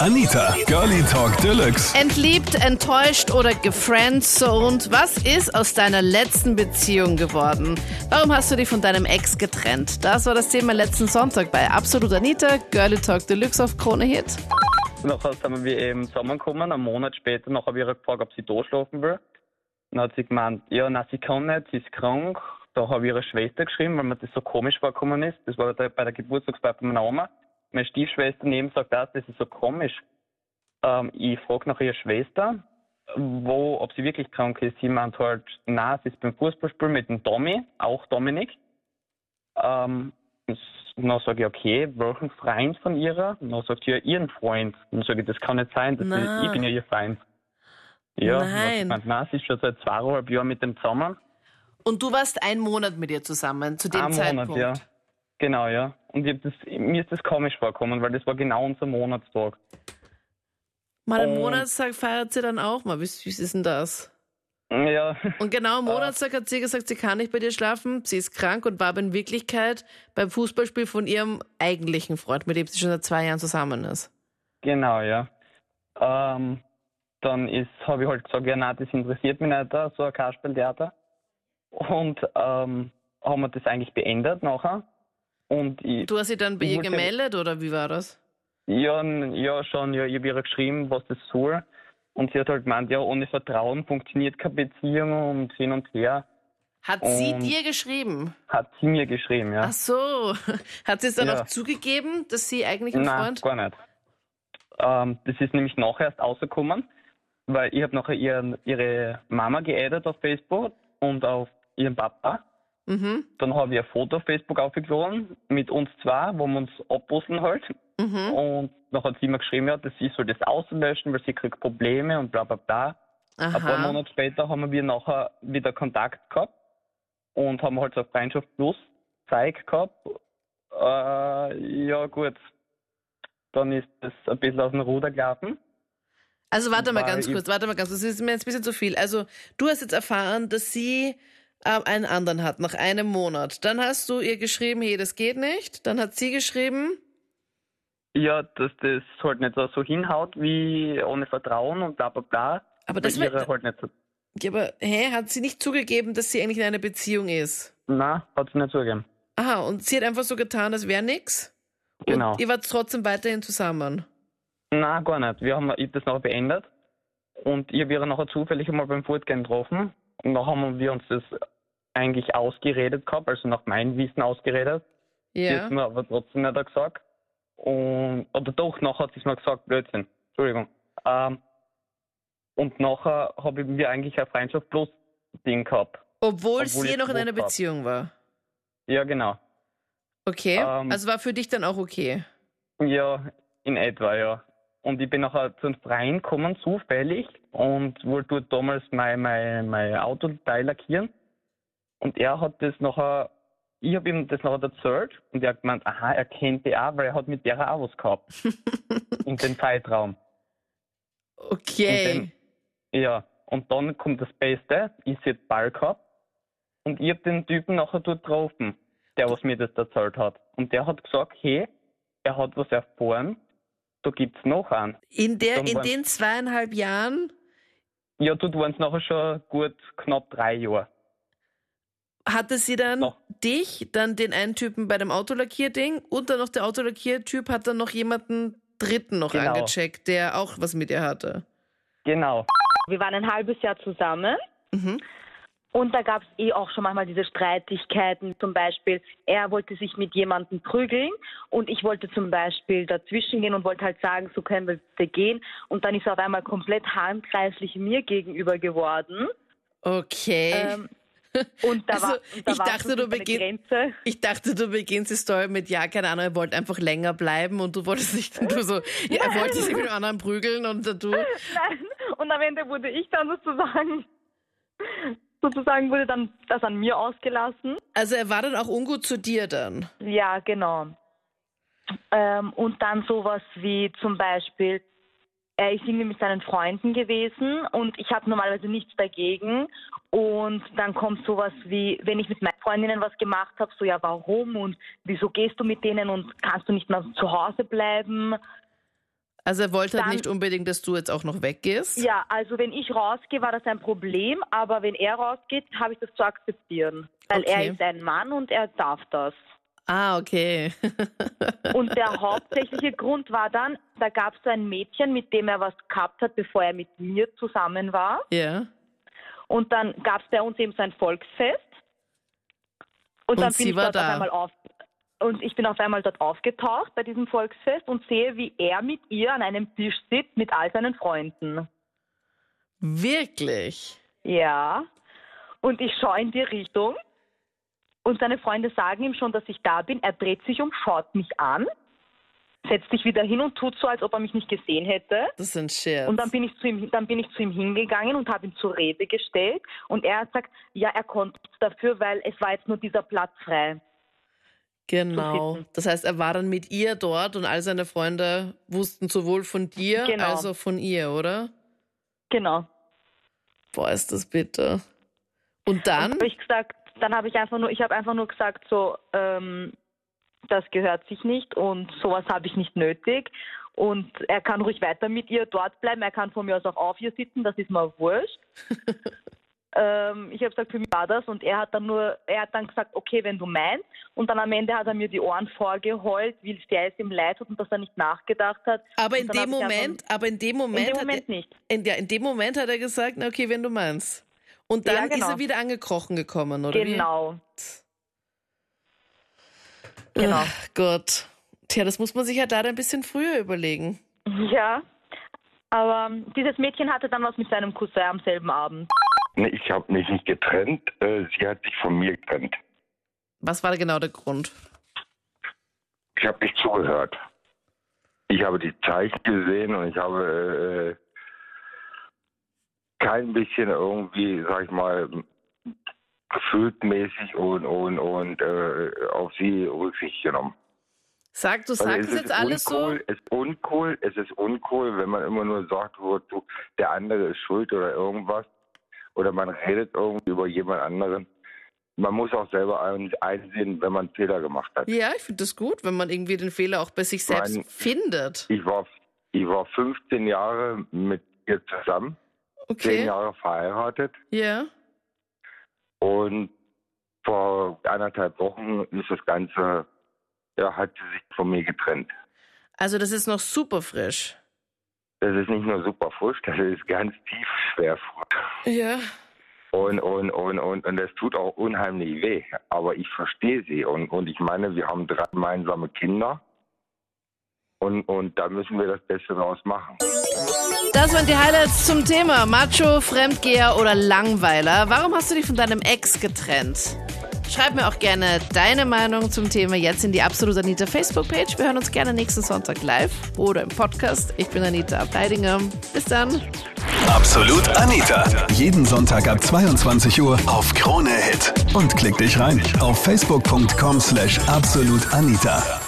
Anita, Girlie Talk Deluxe. Entliebt, enttäuscht oder gefriendzoned? Was ist aus deiner letzten Beziehung geworden? Warum hast du dich von deinem Ex getrennt? Das war das Thema letzten Sonntag bei Absolut Anita, Girlie Talk Deluxe auf Krone Hit. Nachher sind wir eben zusammengekommen, einen Monat später, nachher habe ich ihr gefragt, ob sie da schlafen will. Dann hat sie gemeint, ja, nein, sie kann nicht, sie ist krank. Da habe ich ihre Schwester geschrieben, weil mir das so komisch vorgekommen ist. Das war bei der Geburtstagsfeier von meiner Oma. Meine Stiefschwester neben sagt auch, das ist so komisch. Ähm, ich frage nach ihrer Schwester, wo, ob sie wirklich krank ist. Sie meint halt, nein, sie ist beim Fußballspielen mit dem Tommy, auch Dominik. Ähm, dann sage ich, okay, welchen Freund von ihrer? Dann sagt sie, ja, ihren Freund. Dann sage ich, das kann nicht sein, ist, Na. ich bin ja ihr Freund. Ja, Nein. gemeint, nein, sie ist schon seit zweieinhalb Jahren mit dem zusammen. Und du warst einen Monat mit ihr zusammen, zu dem Ein Zeitpunkt. Monat, ja. Genau, ja. Und das, mir ist das komisch vorgekommen, weil das war genau unser Monatstag. Mal Und- Monatstag feiert sie dann auch mal. Wie süß ist denn das? Ja, Und genau am Monatstag hat sie gesagt, sie kann nicht bei dir schlafen, sie ist krank und war aber in Wirklichkeit beim Fußballspiel von ihrem eigentlichen Freund, mit dem sie schon seit zwei Jahren zusammen ist. genau, ja. Ähm, dann ist, habe ich halt gesagt, ja, nein, das interessiert mich nicht, so ein Kasperltheater. Und ähm, haben wir das eigentlich beendet nachher. Und ich, Du hast sie dann bei ihr wollte- gemeldet oder wie war das? ja, ja, schon, ja, ich habe ihr geschrieben, was das soll. Und sie hat halt gemeint, ja, ohne Vertrauen funktioniert keine Beziehung und hin und her. Hat sie Und- dir geschrieben? Hat sie mir geschrieben, ja. Ach so. Hat sie es dann Ja. auch zugegeben, dass sie eigentlich ein Nein, Freund? gar nicht. Ähm, das ist nämlich nachher erst rausgekommen, weil ich habe nachher ihren, ihre Mama geaddet auf Facebook und auf ihren Papa. Mhm. Dann habe ich ein Foto auf Facebook aufgeladen mit uns zwei, wo wir uns abbusseln halt. Mhm. Und dann hat sie mir geschrieben, ja, dass sie soll das auslöschen, weil sie kriegt Probleme und bla bla bla. Ein paar Aha. Monate später haben wir nachher wieder Kontakt gehabt und haben halt so Freundschaft plus Zeig gehabt. Äh, ja gut, dann ist das ein bisschen aus dem Ruder gelaufen. Also warte mal ganz kurz, warte mal ganz kurz, das ist mir jetzt ein bisschen zu viel. Also du hast jetzt erfahren, dass sie ähm, einen anderen hat nach einem Monat. Dann hast du ihr geschrieben, hey, das geht nicht. Dann hat sie geschrieben, Ja, dass das halt nicht so, hinhaut wie ohne Vertrauen und bla bla bla. aber das ihre halt nicht so. ja, aber hä, hat sie nicht zugegeben, dass sie eigentlich in einer Beziehung ist? Nein, hat sie nicht zugegeben. Aha, und sie hat einfach so getan, als wäre nix. Genau. Und ihr wart trotzdem weiterhin zusammen. Nein, gar nicht. Wir haben das nachher beendet und ich habe ihre nachher zufällig einmal beim Fortgehen getroffen und dann haben wir uns das eigentlich ausgeredet gehabt, also nach meinem Wissen ausgeredet. Ja. hat mir aber trotzdem nicht gesagt. Und, oder doch, nachher hat sie es mir gesagt, Blödsinn. Entschuldigung. Ähm, und nachher haben wir eigentlich ein Freundschaft plus Ding gehabt. Obwohl, Obwohl sie ich noch in einer. Beziehung war. Ja, genau. Okay. Ähm, also war für dich dann auch okay. Ja, in etwa, ja. Und ich bin nachher zu einem Freien gekommen, zufällig, und wollte dort damals mein, mein, mein Autoteil lackieren. Und er hat das nachher, ich habe ihm das nachher erzählt und er hat gemeint, aha, er kennt die auch, weil er hat mit der auch was gehabt. in dem Zeitraum. Okay. Ja, und dann kommt das Beste, ich sehe den Ball gehabt und ich habe den Typen nachher dort getroffen, der was mir das erzählt hat. Und der hat gesagt, hey, er hat was erfahren, da gibt's noch einen. In, der, Dann in den zweieinhalb Jahren Ja, dort waren es nachher schon gut knapp drei Jahre. hatte sie dann Noch. dich, dann den einen Typen bei dem Autolackierding und dann noch der Autolackiertyp hat dann noch jemanden dritten noch Genau. angecheckt, der auch was mit ihr hatte. Genau. Wir waren ein halbes Jahr zusammen Mhm. Und da gab es eh auch schon manchmal diese Streitigkeiten. Zum Beispiel, er wollte sich mit jemandem prügeln und ich wollte zum Beispiel dazwischen gehen und wollte halt sagen, so können wir bitte gehen. Und dann ist er auf einmal komplett handgreiflich mir gegenüber geworden. Okay. Ähm, und da Also, war, da ich dachte, du beginn- Grenze. ich dachte, du beginnst die Story mit, ja, keine Ahnung, er wollte einfach länger bleiben und du wolltest nicht, du so, ja, er wollte sich mit dem anderen prügeln und du, Nein. Und am Ende wurde ich dann sozusagen, sozusagen wurde dann das an mir ausgelassen. also er war dann auch ungut zu dir dann. Ja, genau. Ähm, und dann sowas wie zum Beispiel, er ist irgendwie mit seinen Freunden gewesen und ich habe normalerweise nichts dagegen. Und dann kommt sowas wie, wenn ich mit meinen Freundinnen was gemacht habe, so ja, warum und wieso gehst du mit denen und kannst du nicht mehr zu Hause bleiben? Also er wollte halt Dann- nicht unbedingt, dass du jetzt auch noch weggehst. Ja, also wenn ich rausgehe, war das ein Problem, aber wenn er rausgeht, habe ich das zu akzeptieren. Weil Okay. er ist ein Mann und er darf das. Ah, okay. Und der hauptsächliche Grund war dann, da gab es so ein Mädchen, mit dem er was gehabt hat, bevor er mit mir zusammen war. ja. Und dann gab es bei uns eben so ein Volksfest. Und, Und dann sie bin ich war dort da. auf einmal auf. Und ich bin auf einmal dort aufgetaucht bei diesem Volksfest und sehe, wie er mit ihr an einem Tisch sitzt mit all seinen Freunden. Wirklich? Ja. Und ich schaue in die Richtung und seine Freunde sagen ihm schon, dass ich da bin. Er dreht sich um, schaut mich an, setzt sich wieder hin und tut so, als ob er mich nicht gesehen hätte. Das ein Scherz. Und dann bin ich zu ihm, dann bin ich zu ihm hingegangen und habe ihn zur Rede gestellt. Und er gesagt, ja, er konnte dafür, weil es war jetzt nur dieser Platz frei. Genau. Das heißt, er war dann mit ihr dort und all seine Freunde wussten sowohl von dir Genau. als auch von ihr, oder? Genau. Boah, ist das bitter. Und dann? habe ich gesagt, dann habe ich einfach nur, ich habe einfach nur gesagt, so, ähm, das gehört sich nicht und sowas habe ich nicht nötig. Und er kann ruhig weiter mit ihr dort bleiben. Er kann von mir aus auch auf ihr sitzen, das ist mir wurscht. ähm, ich habe gesagt, für mich war das und er hat dann nur, er hat dann gesagt, okay, wenn du meinst. Und dann am Ende hat er mir die Ohren vorgeheult, wie sehr es ihm leid tut und dass er nicht nachgedacht hat. Aber in dem Moment, aber in dem Moment, in dem hat Moment er, nicht. In, ja, in dem Moment hat er gesagt, na okay, wenn du meinst. Und Ja, dann ist genau. er wieder angekrochen gekommen, oder Genau. wie? Genau. Ach Gott. Tja, das muss man sich ja da ein bisschen früher überlegen. Ja. Aber dieses Mädchen hatte dann was mit seinem Cousin am selben Abend. Nee, ich habe mich nicht getrennt. Äh, sie hat sich von mir getrennt. Was war genau der Grund? Ich habe nicht zugehört. Ich habe die Zeichen gesehen und ich habe äh, kein bisschen irgendwie, sag ich mal, gefühltmäßig und, und, und äh, auf sie Rücksicht genommen. Sag, du Also sagst ist jetzt alles uncool, Es ist uncool, es ist uncool, wenn man immer nur sagt, du, der andere ist schuld oder irgendwas. Oder man redet irgendwie über jemand anderen. Man muss auch selber ein- einsehen, wenn man einen Fehler gemacht hat. Ja, ich finde das gut, wenn man irgendwie den Fehler auch bei sich selbst Nein. findet. Ich war, ich war 15 Jahre mit ihr zusammen, 10 Okay. Jahre verheiratet Ja. und vor anderthalb Wochen ist das Ganze, ja, hat sie sich von mir getrennt. Also das ist noch super frisch. Das ist nicht nur super frisch, das ist ganz tief schwer frisch. Ja. Und, und, und, und, und das tut auch unheimlich weh. Aber ich verstehe sie. Und, und ich meine, wir haben drei gemeinsame Kinder. Und, und da müssen wir das Beste draus machen. Das waren die Highlights zum Thema Macho, Fremdgeher oder Langweiler. Warum hast du dich von deinem Ex getrennt? Schreib mir auch gerne deine Meinung zum Thema jetzt in die Absolut Anita Facebook-Page. Wir hören uns gerne nächsten Sonntag live oder im Podcast. Ich bin Anita Ableidinger. Bis dann. Absolut Anita. Jeden Sonntag ab 22 Uhr auf Krone Hit. Und klick dich rein auf facebook.com slash absolutanita.